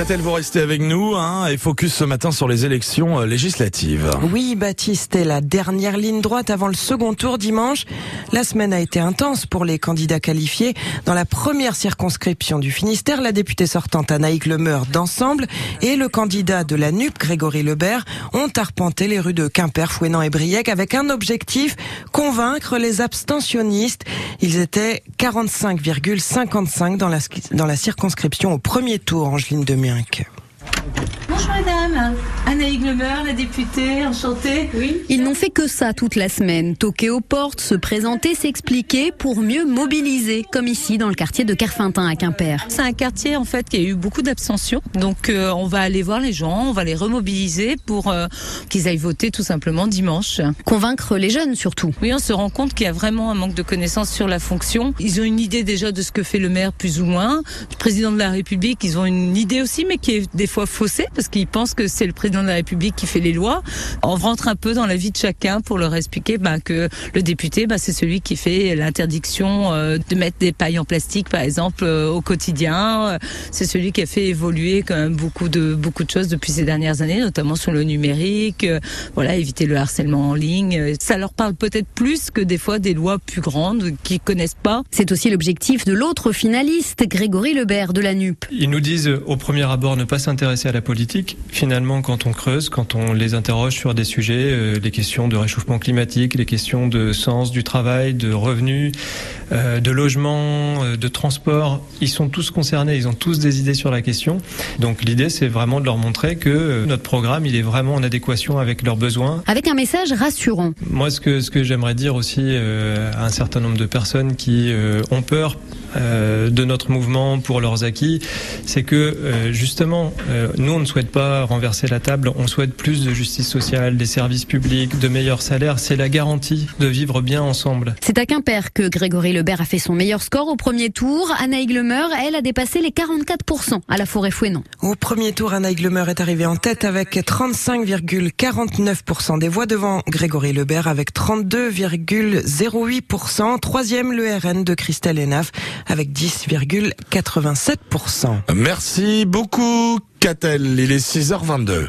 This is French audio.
Qu'a-t-elle vous restez avec nous hein, et focus ce matin sur les élections euh, législatives. Oui, Baptiste est la dernière ligne droite avant le second tour dimanche. La semaine a été intense pour les candidats qualifiés. Dans la première circonscription du Finistère, la députée sortante Anaïk Lemeur d'Ensemble et le candidat de la NUP, Grégory Lebert, ont arpenté les rues de Quimper, Fouenan et Briec avec un objectif, convaincre les abstentionnistes. Ils étaient 45,55 dans la, dans la circonscription au premier tour, Angeline Demienque. Bonjour madame, Anaïg Lemeur, la députée, enchantée. Oui. Ils n'ont fait que ça toute la semaine, toquer aux portes, se présenter, s'expliquer pour mieux mobiliser, comme ici dans le quartier de Carfintin à Quimper. C'est un quartier en fait qui a eu beaucoup d'abstention, donc euh, on va aller voir les gens, on va les remobiliser pour euh, qu'ils aillent voter tout simplement dimanche. Convaincre les jeunes surtout. Oui, on se rend compte qu'il y a vraiment un manque de connaissances sur la fonction. Ils ont une idée déjà de ce que fait le maire plus ou moins, le président de la République, ils ont une idée aussi mais qui est des fois faussée parce qu'ils pensent que c'est le président de la République qui fait les lois. On rentre un peu dans la vie de chacun pour leur expliquer bah, que le député, bah, c'est celui qui fait l'interdiction euh, de mettre des pailles en plastique, par exemple, euh, au quotidien. C'est celui qui a fait évoluer quand même beaucoup de beaucoup de choses depuis ces dernières années, notamment sur le numérique. Euh, voilà, éviter le harcèlement en ligne. Ça leur parle peut-être plus que des fois des lois plus grandes qu'ils connaissent pas. C'est aussi l'objectif de l'autre finaliste, Grégory Lebert de la NUP. Ils nous disent au premier abord ne pas s'intéresser à la politique. Finalement, quand on creuse, quand on les interroge sur des sujets, euh, les questions de réchauffement climatique, les questions de sens du travail, de revenus, euh, de logement, euh, de transport, ils sont tous concernés, ils ont tous des idées sur la question. Donc l'idée, c'est vraiment de leur montrer que notre programme, il est vraiment en adéquation avec leurs besoins. Avec un message rassurant. Moi, ce que, ce que j'aimerais dire aussi à un certain nombre de personnes qui ont peur de notre mouvement pour leurs acquis, c'est que justement, nous, on ne souhaite pas renverser la table, on souhaite plus de justice sociale, des services publics, de meilleurs salaires. C'est la garantie de vivre bien ensemble. C'est à Quimper que Grégory Lebert a fait son meilleur score au premier tour. Anna Higlemeur, elle, a dépassé les 44% à la forêt Fouenon. Au premier tour, Anna Higlemeur est arrivée en tête avec 35,49% des voix devant Grégory Lebert avec 32,08%. Troisième, le RN de Christelle Enaf avec 10,87%. Merci beaucoup. Catel, il est 6h22.